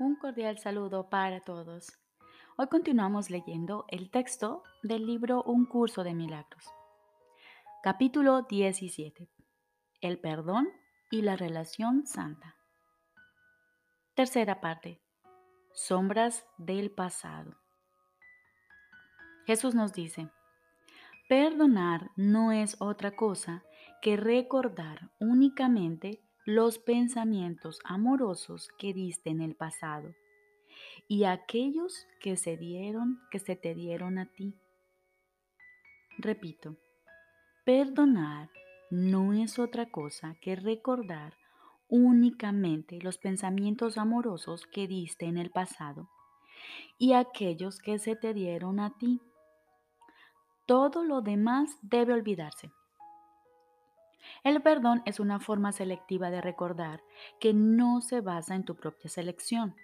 Un cordial saludo para todos. Hoy continuamos leyendo el texto del libro Un curso de milagros. Capítulo 17. El perdón y la relación santa. Tercera parte. Sombras del pasado. Jesús nos dice, perdonar no es otra cosa que recordar únicamente los pensamientos amorosos que diste en el pasado y aquellos que se dieron, que se te dieron a ti. Repito, perdonar no es otra cosa que recordar únicamente los pensamientos amorosos que diste en el pasado y aquellos que se te dieron a ti. Todo lo demás debe olvidarse. El perdón es una forma selectiva de recordar que no se basa en tu propia selección,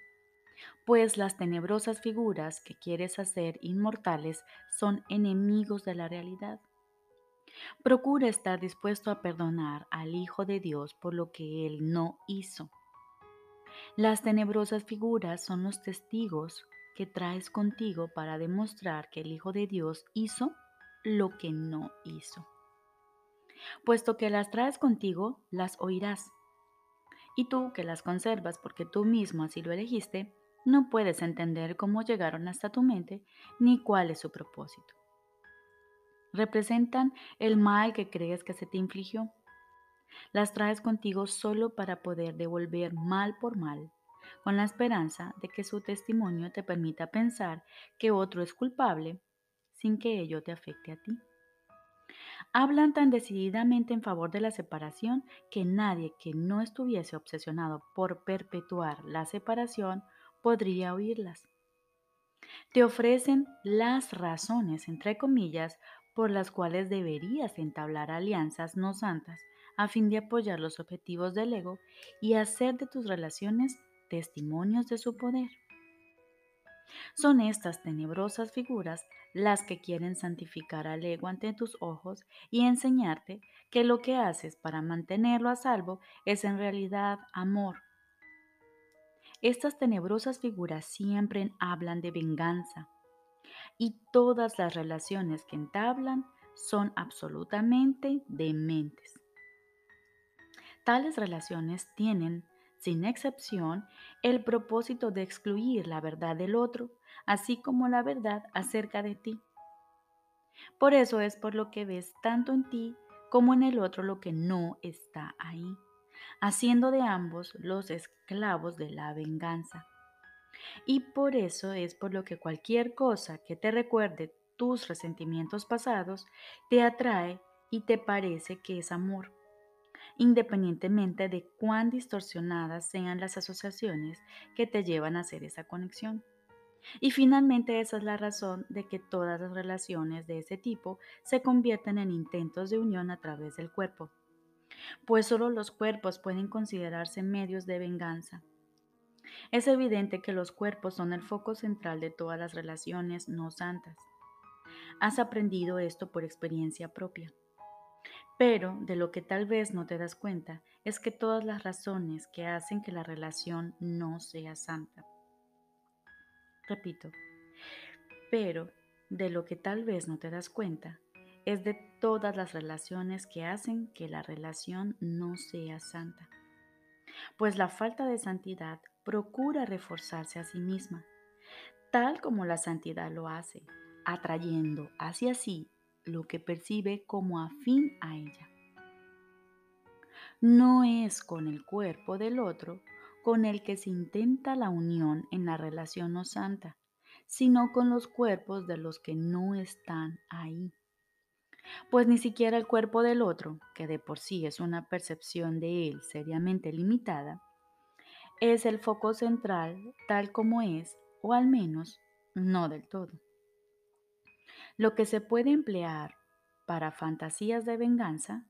pues las tenebrosas figuras que quieres hacer inmortales son enemigos de la realidad. Procura estar dispuesto a perdonar al Hijo de Dios por lo que Él no hizo. Las tenebrosas figuras son los testigos que traes contigo para demostrar que el Hijo de Dios hizo lo que no hizo. Puesto que las traes contigo, las oirás. Y tú que las conservas porque tú mismo así lo elegiste, no puedes entender cómo llegaron hasta tu mente ni cuál es su propósito. Representan el mal que crees que se te infligió. Las traes contigo solo para poder devolver mal por mal, con la esperanza de que su testimonio te permita pensar que otro es culpable sin que ello te afecte a ti hablan tan decididamente en favor de la separación que nadie que no estuviese obsesionado por perpetuar la separación podría oírlas. Te ofrecen las razones, entre comillas, por las cuales deberías entablar alianzas no santas a fin de apoyar los objetivos del ego y hacer de tus relaciones testimonios de su poder. Son estas tenebrosas figuras las que quieren santificar al ego ante tus ojos y enseñarte que lo que haces para mantenerlo a salvo es en realidad amor. Estas tenebrosas figuras siempre hablan de venganza y todas las relaciones que entablan son absolutamente dementes. Tales relaciones tienen sin excepción, el propósito de excluir la verdad del otro, así como la verdad acerca de ti. Por eso es por lo que ves tanto en ti como en el otro lo que no está ahí, haciendo de ambos los esclavos de la venganza. Y por eso es por lo que cualquier cosa que te recuerde tus resentimientos pasados te atrae y te parece que es amor independientemente de cuán distorsionadas sean las asociaciones que te llevan a hacer esa conexión. Y finalmente esa es la razón de que todas las relaciones de ese tipo se convierten en intentos de unión a través del cuerpo, pues solo los cuerpos pueden considerarse medios de venganza. Es evidente que los cuerpos son el foco central de todas las relaciones no santas. Has aprendido esto por experiencia propia. Pero de lo que tal vez no te das cuenta es que todas las razones que hacen que la relación no sea santa. Repito, pero de lo que tal vez no te das cuenta es de todas las relaciones que hacen que la relación no sea santa. Pues la falta de santidad procura reforzarse a sí misma, tal como la santidad lo hace, atrayendo hacia sí lo que percibe como afín a ella. No es con el cuerpo del otro con el que se intenta la unión en la relación no santa, sino con los cuerpos de los que no están ahí. Pues ni siquiera el cuerpo del otro, que de por sí es una percepción de él seriamente limitada, es el foco central tal como es, o al menos no del todo. Lo que se puede emplear para fantasías de venganza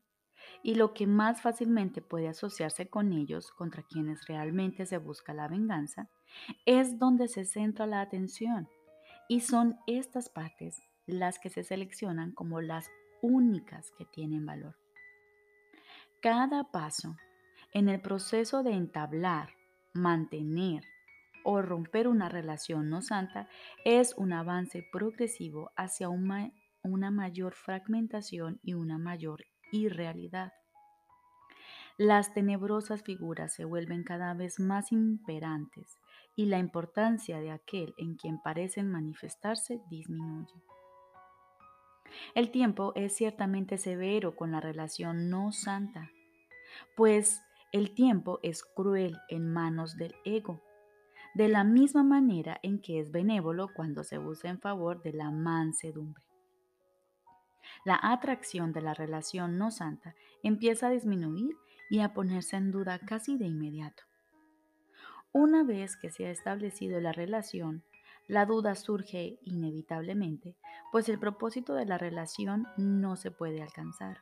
y lo que más fácilmente puede asociarse con ellos contra quienes realmente se busca la venganza, es donde se centra la atención y son estas partes las que se seleccionan como las únicas que tienen valor. Cada paso en el proceso de entablar, mantener o romper una relación no santa es un avance progresivo hacia una, una mayor fragmentación y una mayor irrealidad. Las tenebrosas figuras se vuelven cada vez más imperantes y la importancia de aquel en quien parecen manifestarse disminuye. El tiempo es ciertamente severo con la relación no santa, pues el tiempo es cruel en manos del ego, de la misma manera en que es benévolo cuando se usa en favor de la mansedumbre. La atracción de la relación no santa empieza a disminuir y a ponerse en duda casi de inmediato. Una vez que se ha establecido la relación, la duda surge inevitablemente, pues el propósito de la relación no se puede alcanzar.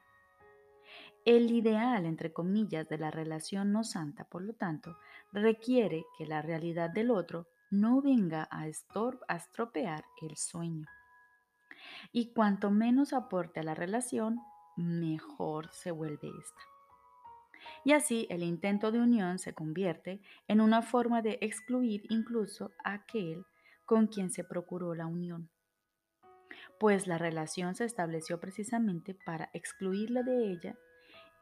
El ideal, entre comillas, de la relación no santa, por lo tanto, requiere que la realidad del otro no venga a, a estropear el sueño. Y cuanto menos aporte a la relación, mejor se vuelve esta y así el intento de unión se convierte en una forma de excluir incluso a aquel con quien se procuró la unión. Pues la relación se estableció precisamente para excluirla de ella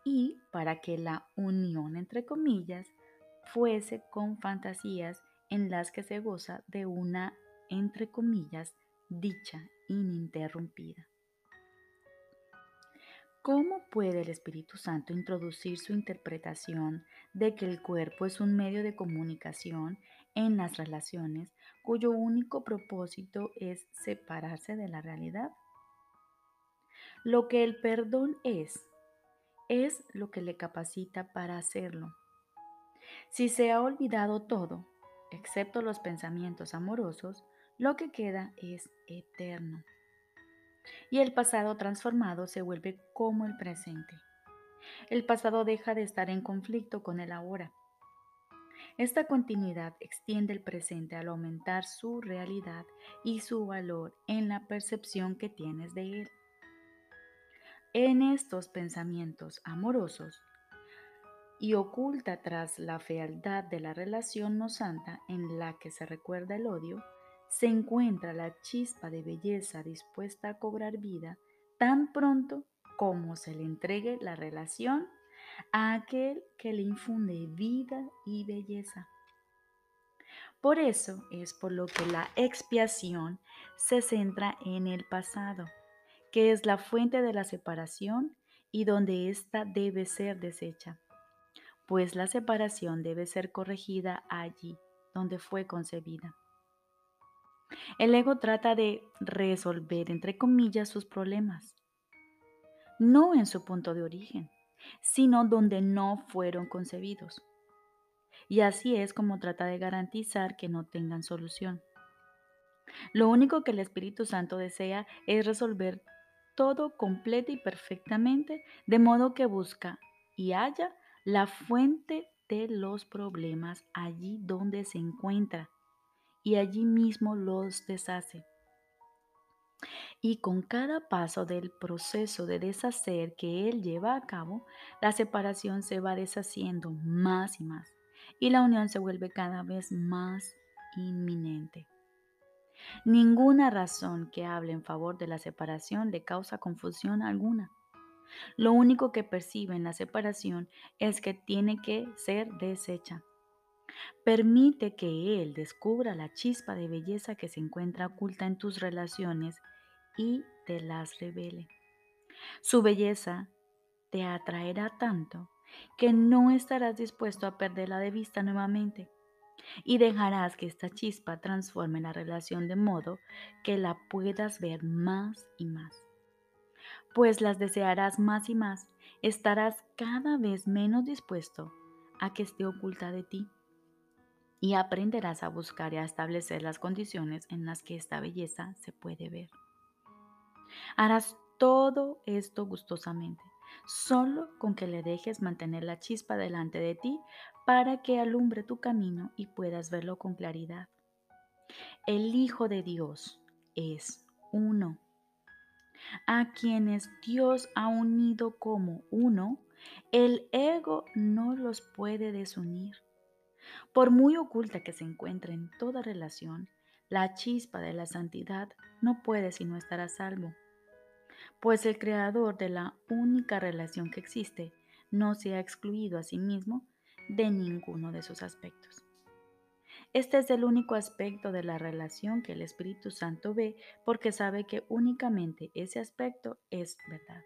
y para que la unión, entre comillas, fuese con fantasías en las que se goza de una, entre comillas, dicha ininterrumpida. ¿Cómo puede el Espíritu Santo introducir su interpretación de que el cuerpo es un medio de comunicación en las relaciones cuyo único propósito es separarse de la realidad? Lo que el perdón es, es lo que le capacita para hacerlo. Si se ha olvidado todo, excepto los pensamientos amorosos, lo que queda es eterno y el pasado transformado se vuelve como el presente. El pasado deja de estar en conflicto con el ahora. Esta continuidad extiende el presente al aumentar su realidad y su valor en la percepción que tienes de él. En estos pensamientos amorosos y oculta tras la fealdad de la relación no santa en la que se recuerda el odio, se encuentra la chispa de belleza dispuesta a cobrar vida tan pronto como se le entregue la relación a aquel que le infunde vida y belleza. Por eso es por lo que la expiación se centra en el pasado, que es la fuente de la separación y donde ésta debe ser deshecha, pues la separación debe ser corregida allí donde fue concebida. El ego trata de resolver, entre comillas, sus problemas, no en su punto de origen, sino donde no fueron concebidos. Y así es como trata de garantizar que no tengan solución. Lo único que el Espíritu Santo desea es resolver todo completo y perfectamente, de modo que busca y haya la fuente de los problemas allí donde se encuentra y allí mismo los deshace. Y con cada paso del proceso de deshacer que él lleva a cabo, la separación se va deshaciendo más y más y la unión se vuelve cada vez más inminente. Ninguna razón que hable en favor de la separación le causa confusión alguna. Lo único que percibe en la separación es que tiene que ser deshecha. Permite que Él descubra la chispa de belleza que se encuentra oculta en tus relaciones y te las revele. Su belleza te atraerá tanto que no estarás dispuesto a perderla de vista nuevamente y dejarás que esta chispa transforme la relación de modo que la puedas ver más y más. Pues las desearás más y más, estarás cada vez menos dispuesto a que esté oculta de ti y aprenderás a buscar y a establecer las condiciones en las que esta belleza se puede ver. Harás todo esto gustosamente, solo con que le dejes mantener la chispa delante de ti para que alumbre tu camino y puedas verlo con claridad. El Hijo de Dios es uno. A quienes Dios ha unido como uno, el ego no los puede desunir Por muy oculta que se encuentre en toda relación, la chispa de la santidad no puede sino estar a salvo, pues el creador de la única relación que existe no se ha excluido a sí mismo de ninguno de sus aspectos. Este es el único aspecto de la relación que el Espíritu Santo ve porque sabe que únicamente ese aspecto es verdad.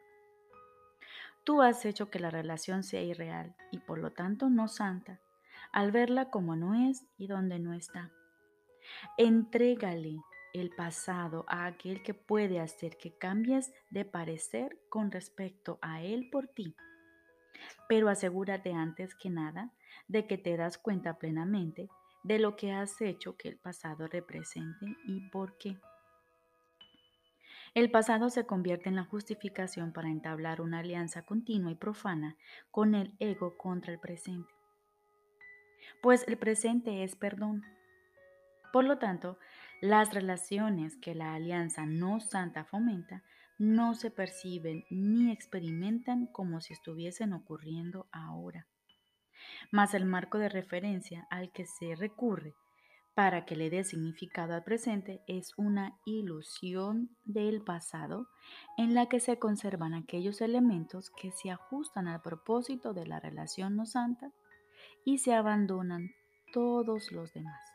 Tú has hecho que la relación sea irreal y por lo tanto no santa, al verla como no es y donde no está. Entrégale el pasado a aquel que puede hacer que cambies de parecer con respecto a él por ti. Pero asegúrate antes que nada de que te das cuenta plenamente de lo que has hecho que el pasado represente y por qué. El pasado se convierte en la justificación para entablar una alianza continua y profana con el ego contra el presente. Pues el presente es perdón. Por lo tanto, las relaciones que la alianza no santa fomenta no se perciben ni experimentan como si estuviesen ocurriendo ahora. Mas el marco de referencia al que se recurre para que le dé significado al presente es una ilusión del pasado en la que se conservan aquellos elementos que se ajustan al propósito de la relación no santa y se abandonan todos los demás.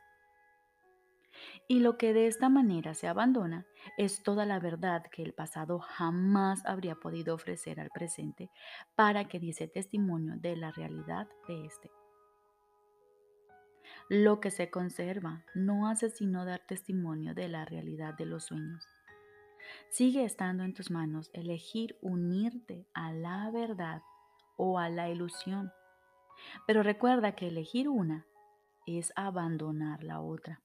Y lo que de esta manera se abandona es toda la verdad que el pasado jamás habría podido ofrecer al presente para que diese testimonio de la realidad de éste. Lo que se conserva no hace sino dar testimonio de la realidad de los sueños. Sigue estando en tus manos elegir unirte a la verdad o a la ilusión. Pero recuerda que elegir una es abandonar la otra.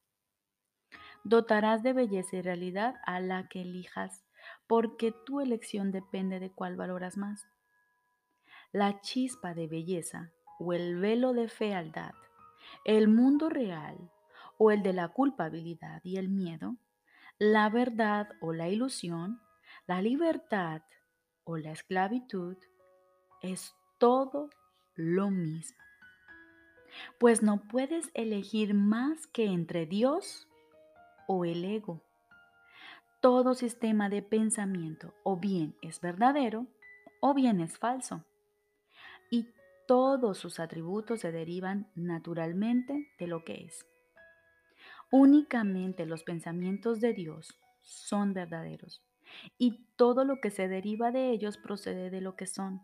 Dotarás de belleza y realidad a la que elijas, porque tu elección depende de cuál valoras más. La chispa de belleza o el velo de fealdad el mundo real o el de la culpabilidad y el miedo, la verdad o la ilusión, la libertad o la esclavitud, es todo lo mismo. Pues no puedes elegir más que entre Dios o el ego. Todo sistema de pensamiento o bien es verdadero o bien es falso. Y todos sus atributos se derivan naturalmente de lo que es. Únicamente los pensamientos de Dios son verdaderos y todo lo que se deriva de ellos procede de lo que son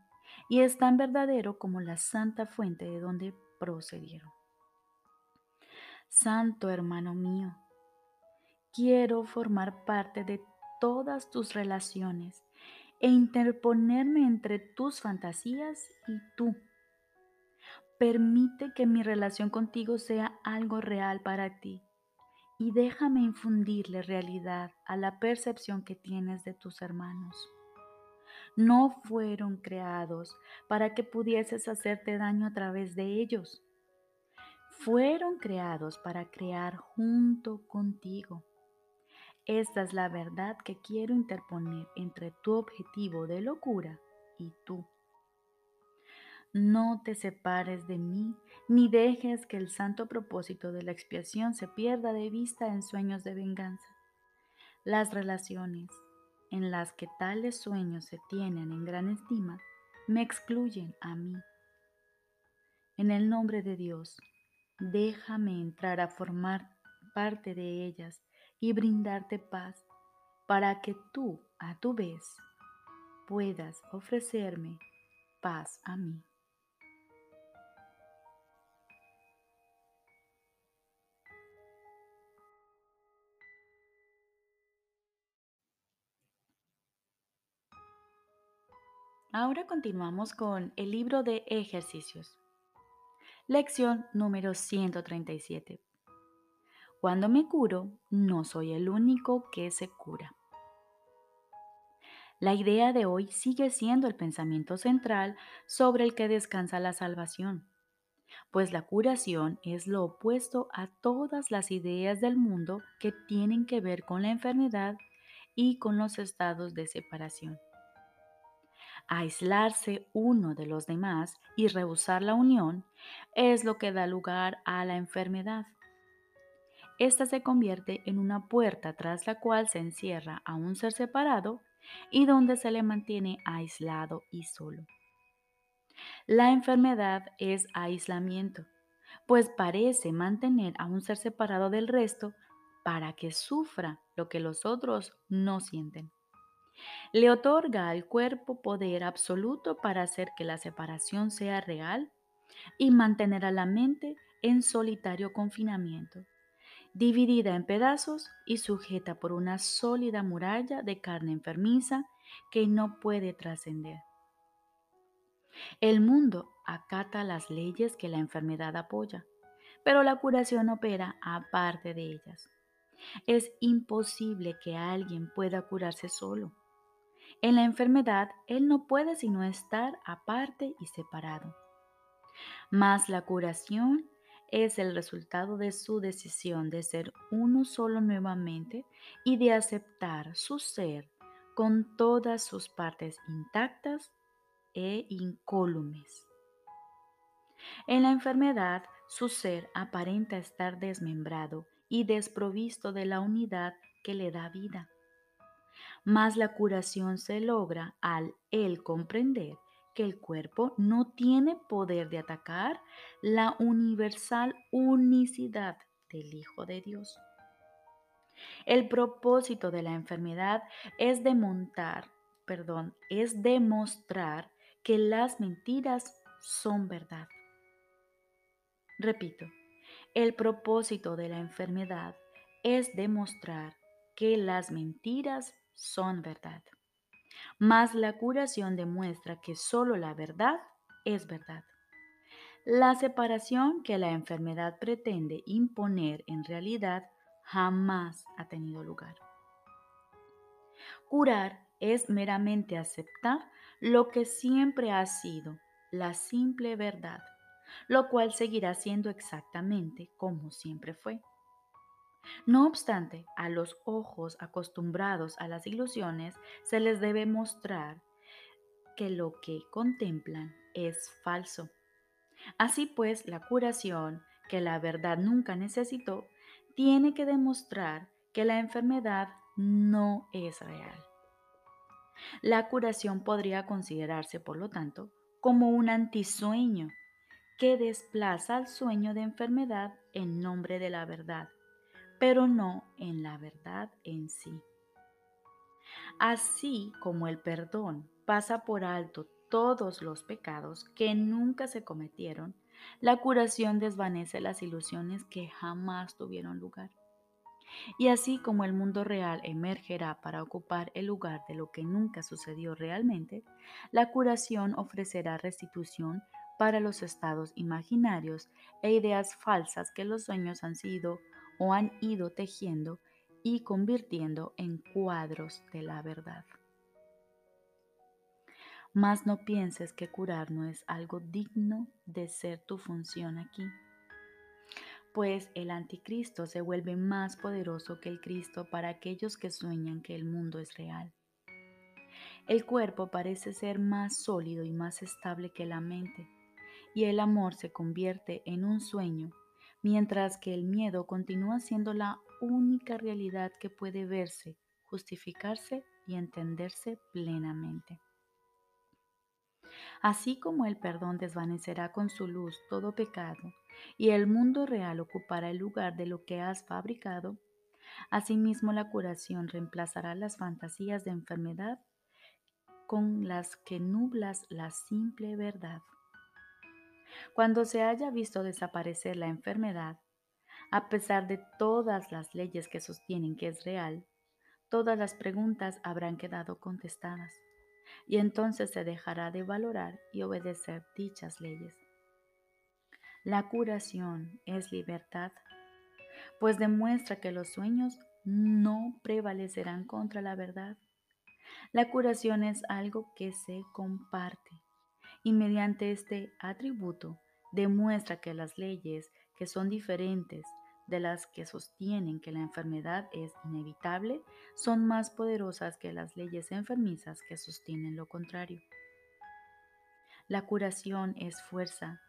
y es tan verdadero como la santa fuente de donde procedieron. Santo hermano mío, quiero formar parte de todas tus relaciones e interponerme entre tus fantasías y tú Permite que mi relación contigo sea algo real para ti y déjame infundirle realidad a la percepción que tienes de tus hermanos. No fueron creados para que pudieses hacerte daño a través de ellos. Fueron creados para crear junto contigo. Esta es la verdad que quiero interponer entre tu objetivo de locura y tú. No te separes de mí, ni dejes que el santo propósito de la expiación se pierda de vista en sueños de venganza. Las relaciones en las que tales sueños se tienen en gran estima me excluyen a mí. En el nombre de Dios, déjame entrar a formar parte de ellas y brindarte paz para que tú, a tu vez, puedas ofrecerme paz a mí. Ahora continuamos con el libro de ejercicios. Lección número 137. Cuando me curo, no soy el único que se cura. La idea de hoy sigue siendo el pensamiento central sobre el que descansa la salvación, pues la curación es lo opuesto a todas las ideas del mundo que tienen que ver con la enfermedad y con los estados de separación. Aislarse uno de los demás y rehusar la unión es lo que da lugar a la enfermedad. Esta se convierte en una puerta tras la cual se encierra a un ser separado y donde se le mantiene aislado y solo. La enfermedad es aislamiento, pues parece mantener a un ser separado del resto para que sufra lo que los otros no sienten. Le otorga al cuerpo poder absoluto para hacer que la separación sea real y mantener a la mente en solitario confinamiento, dividida en pedazos y sujeta por una sólida muralla de carne enfermiza que no puede trascender. El mundo acata las leyes que la enfermedad apoya, pero la curación opera aparte de ellas. Es imposible que alguien pueda curarse solo. En la enfermedad, él no puede sino estar aparte y separado. Mas la curación es el resultado de su decisión de ser uno solo nuevamente y de aceptar su ser con todas sus partes intactas e incólumes. En la enfermedad, su ser aparenta estar desmembrado y desprovisto de la unidad que le da vida. Mas la curación se logra al él comprender que el cuerpo no tiene poder de atacar la universal unicidad del Hijo de Dios. El propósito de la enfermedad es demontar, perdón, es demostrar que las mentiras son verdad. Repito, el propósito de la enfermedad es demostrar que las mentiras son verdad. Mas la curación demuestra que solo la verdad es verdad. La separación que la enfermedad pretende imponer en realidad jamás ha tenido lugar. Curar es meramente aceptar lo que siempre ha sido la simple verdad, lo cual seguirá siendo exactamente como siempre fue. No obstante, a los ojos acostumbrados a las ilusiones se les debe mostrar que lo que contemplan es falso. Así pues, la curación, que la verdad nunca necesitó, tiene que demostrar que la enfermedad no es real. La curación podría considerarse, por lo tanto, como un antisueño que desplaza al sueño de enfermedad en nombre de la verdad, pero no en la verdad en sí. Así como el perdón pasa por alto todos los pecados que nunca se cometieron, la curación desvanece las ilusiones que jamás tuvieron lugar. Y así como el mundo real emergerá para ocupar el lugar de lo que nunca sucedió realmente, la curación ofrecerá restitución para los estados imaginarios e ideas falsas que los sueños han sido o han ido tejiendo y convirtiendo en cuadros de la verdad. Mas no pienses que curar no es algo digno de ser tu función aquí pues el anticristo se vuelve más poderoso que el Cristo para aquellos que sueñan que el mundo es real. El cuerpo parece ser más sólido y más estable que la mente, y el amor se convierte en un sueño, mientras que el miedo continúa siendo la única realidad que puede verse, justificarse y entenderse plenamente. Así como el perdón desvanecerá con su luz todo pecado y el mundo real ocupará el lugar de lo que has fabricado, asimismo la curación reemplazará las fantasías de enfermedad con las que nublas la simple verdad. Cuando se haya visto desaparecer la enfermedad, a pesar de todas las leyes que sostienen que es real, todas las preguntas habrán quedado contestadas y entonces se dejará de valorar y obedecer dichas leyes. La curación es libertad, pues demuestra que los sueños no prevalecerán contra la verdad. La curación es algo que se comparte y mediante este atributo demuestra que las leyes que son diferentes de las que sostienen que la enfermedad es inevitable son más poderosas que las leyes enfermizas que sostienen lo contrario. La curación es fuerza,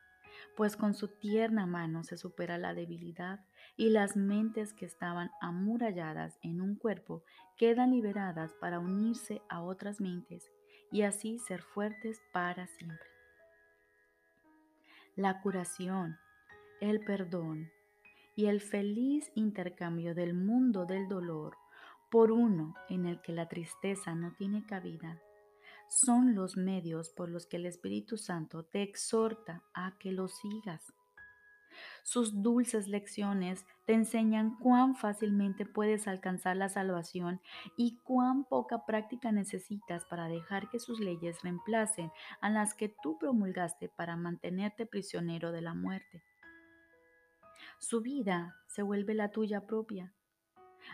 pues con su tierna mano se supera la debilidad y las mentes que estaban amuralladas en un cuerpo quedan liberadas para unirse a otras mentes y así ser fuertes para siempre. La curación, el perdón y el feliz intercambio del mundo del dolor por uno en el que la tristeza no tiene cabida son los medios por los que el Espíritu Santo te exhorta a que lo sigas. Sus dulces lecciones te enseñan cuán fácilmente puedes alcanzar la salvación y cuán poca práctica necesitas para dejar que sus leyes reemplacen a las que tú promulgaste para mantenerte prisionero de la muerte. Su vida se vuelve la tuya propia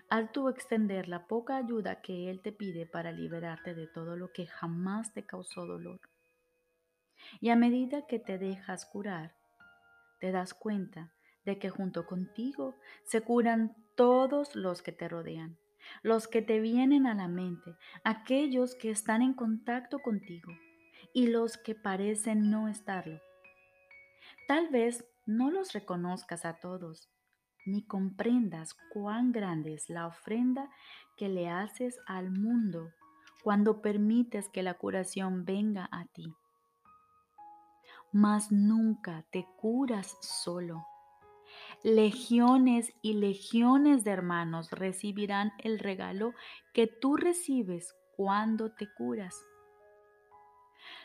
al tú extender la poca ayuda que Él te pide para liberarte de todo lo que jamás te causó dolor. Y a medida que te dejas curar, te das cuenta de que junto contigo se curan todos los que te rodean, los que te vienen a la mente, aquellos que están en contacto contigo y los que parecen no estarlo. Tal vez no los reconozcas a todos, ni comprendas cuán grande es la ofrenda que le haces al mundo cuando permites que la curación venga a ti. Mas nunca te curas solo. Legiones y legiones de hermanos recibirán el regalo que tú recibes cuando te curas.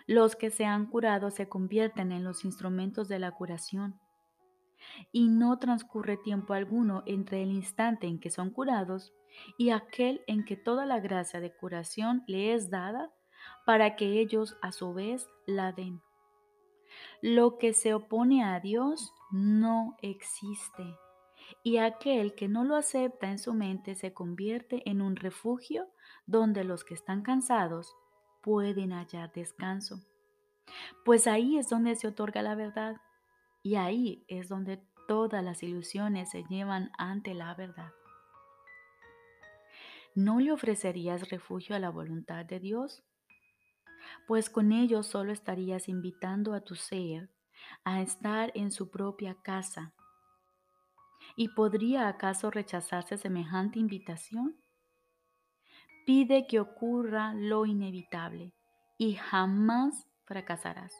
Los que se han curado se convierten en los instrumentos de la curación y no transcurre tiempo alguno entre el instante en que son curados y aquel en que toda la gracia de curación le es dada para que ellos a su vez la den. Lo que se opone a Dios no existe y aquel que no lo acepta en su mente se convierte en un refugio donde los que están cansados pueden hallar descanso. Pues ahí es donde se otorga la verdad y ahí es donde todas las ilusiones se llevan ante la verdad. ¿No le ofrecerías refugio a la voluntad de Dios? Pues con ello solo estarías invitando a tu ser a estar en su propia casa. ¿Y podría acaso rechazarse semejante invitación? Pide que ocurra lo inevitable y jamás fracasarás.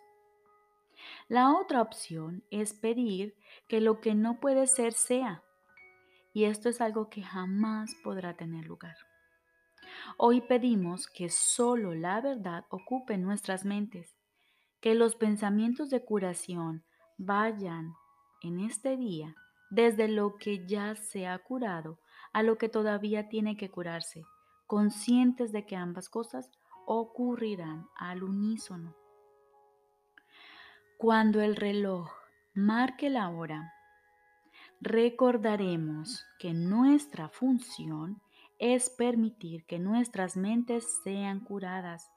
La otra opción es pedir que lo que no puede ser sea. Y esto es algo que jamás podrá tener lugar. Hoy pedimos que solo la verdad ocupe nuestras mentes, que los pensamientos de curación vayan en este día desde lo que ya se ha curado a lo que todavía tiene que curarse, conscientes de que ambas cosas ocurrirán al unísono. Cuando el reloj marque la hora, recordaremos que nuestra función es permitir que nuestras mentes sean curadas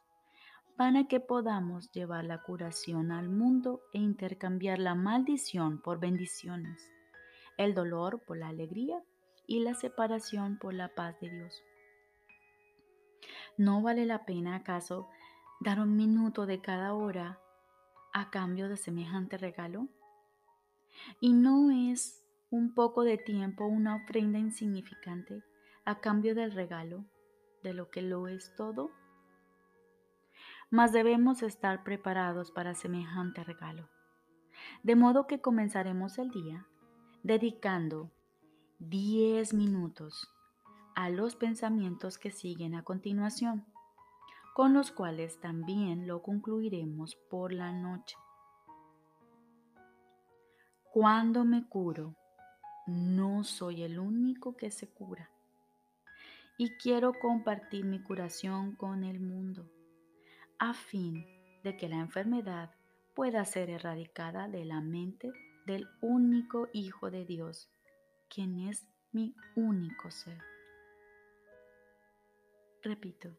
para que podamos llevar la curación al mundo e intercambiar la maldición por bendiciones, el dolor por la alegría y la separación por la paz de Dios. ¿No vale la pena acaso dar un minuto de cada hora a cambio de semejante regalo? ¿Y no es un poco de tiempo una ofrenda insignificante a cambio del regalo de lo que lo es todo? Mas debemos estar preparados para semejante regalo. De modo que comenzaremos el día dedicando 10 minutos a los pensamientos que siguen a continuación con los cuales también lo concluiremos por la noche. Cuando me curo, no soy el único que se cura. Y quiero compartir mi curación con el mundo, a fin de que la enfermedad pueda ser erradicada de la mente del único Hijo de Dios, quien es mi único ser. Repito,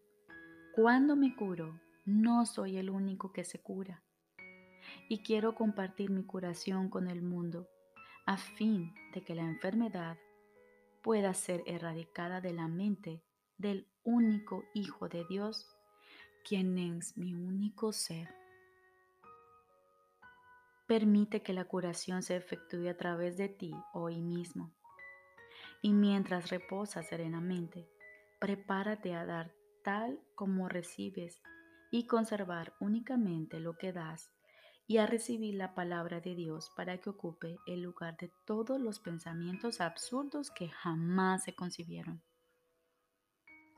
cuando me curo, no soy el único que se cura. Y quiero compartir mi curación con el mundo a fin de que la enfermedad pueda ser erradicada de la mente del único Hijo de Dios, quien es mi único ser. Permite que la curación se efectúe a través de ti hoy mismo. Y mientras reposas serenamente, prepárate a dar tal como recibes y conservar únicamente lo que das y a recibir la palabra de Dios para que ocupe el lugar de todos los pensamientos absurdos que jamás se concibieron.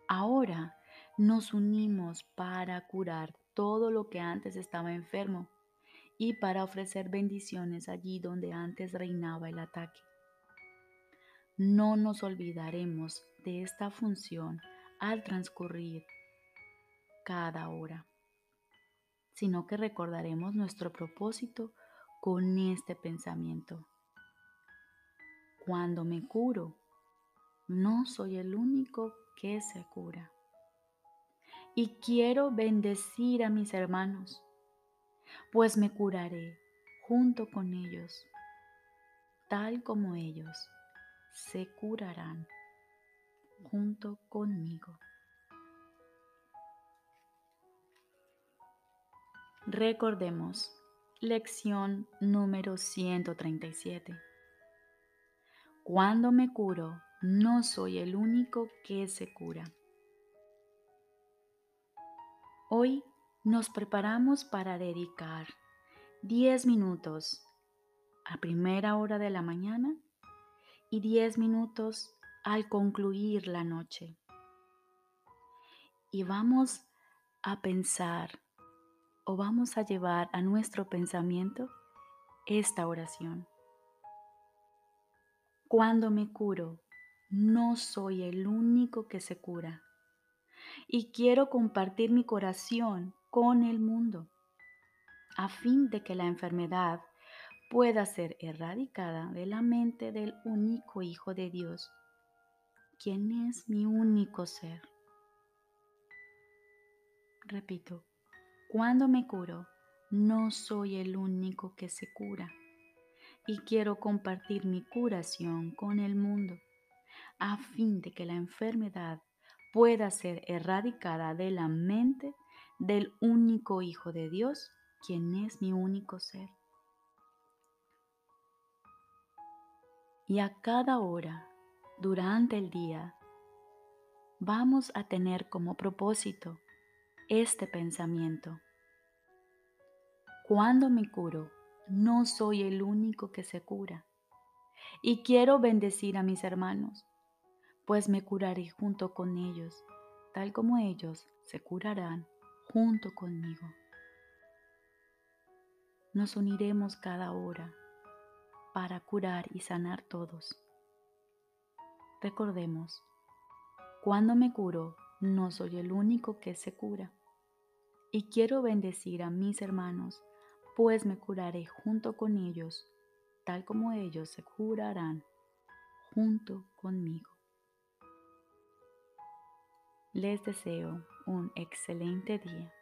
Ahora nos unimos para curar todo lo que antes estaba enfermo y para ofrecer bendiciones allí donde antes reinaba el ataque. No nos olvidaremos de esta función al transcurrir cada hora, sino que recordaremos nuestro propósito con este pensamiento. Cuando me curo, no soy el único que se cura. Y quiero bendecir a mis hermanos, pues me curaré junto con ellos, tal como ellos se curarán junto conmigo. Recordemos, lección número 137. Cuando me curo, no soy el único que se cura. Hoy nos preparamos para dedicar 10 minutos a primera hora de la mañana y 10 minutos al concluir la noche. Y vamos a pensar o vamos a llevar a nuestro pensamiento esta oración. Cuando me curo, no soy el único que se cura. Y quiero compartir mi corazón con el mundo, a fin de que la enfermedad pueda ser erradicada de la mente del único Hijo de Dios, quien es mi único ser. Repito, cuando me curo, no soy el único que se cura y quiero compartir mi curación con el mundo a fin de que la enfermedad pueda ser erradicada de la mente del único Hijo de Dios, quien es mi único ser. Y a cada hora, durante el día, vamos a tener como propósito este pensamiento. Cuando me curo, no soy el único que se cura. Y quiero bendecir a mis hermanos pues me curaré junto con ellos, tal como ellos se curarán junto conmigo. Nos uniremos cada hora para curar y sanar todos. Recordemos, cuando me curo, no soy el único que se cura. Y quiero bendecir a mis hermanos, pues me curaré junto con ellos, tal como ellos se curarán junto conmigo. Les deseo un excelente día.